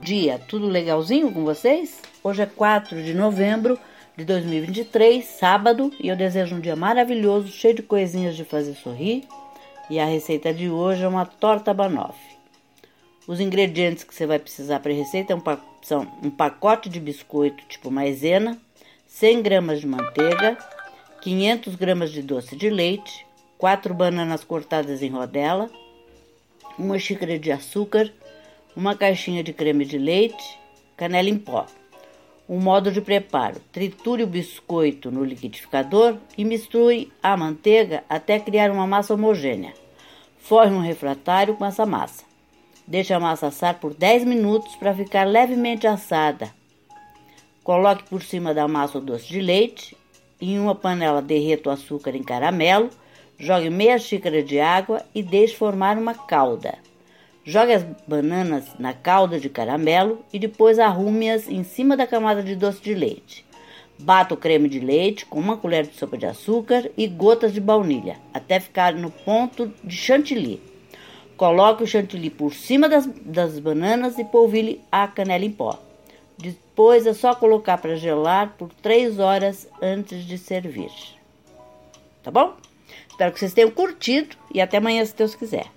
dia, tudo legalzinho com vocês? Hoje é 4 de novembro de 2023, sábado, e eu desejo um dia maravilhoso, cheio de coisinhas de fazer sorrir. E a receita de hoje é uma torta banoffee. Os ingredientes que você vai precisar para a receita são um pacote de biscoito tipo maisena, 100 gramas de manteiga, 500 gramas de doce de leite, 4 bananas cortadas em rodela, uma xícara de açúcar, uma caixinha de creme de leite, canela em pó. O modo de preparo: triture o biscoito no liquidificador e misture a manteiga até criar uma massa homogênea. Forre um refratário com essa massa. Deixe a massa assar por 10 minutos para ficar levemente assada. Coloque por cima da massa o doce de leite. Em uma panela derreta o açúcar em caramelo. Jogue meia xícara de água e deixe formar uma calda. Jogue as bananas na calda de caramelo e depois arrume-as em cima da camada de doce de leite. Bata o creme de leite com uma colher de sopa de açúcar e gotas de baunilha, até ficar no ponto de chantilly. Coloque o chantilly por cima das, das bananas e polvilhe a canela em pó. Depois é só colocar para gelar por 3 horas antes de servir. Tá bom? Espero que vocês tenham curtido e até amanhã, se Deus quiser.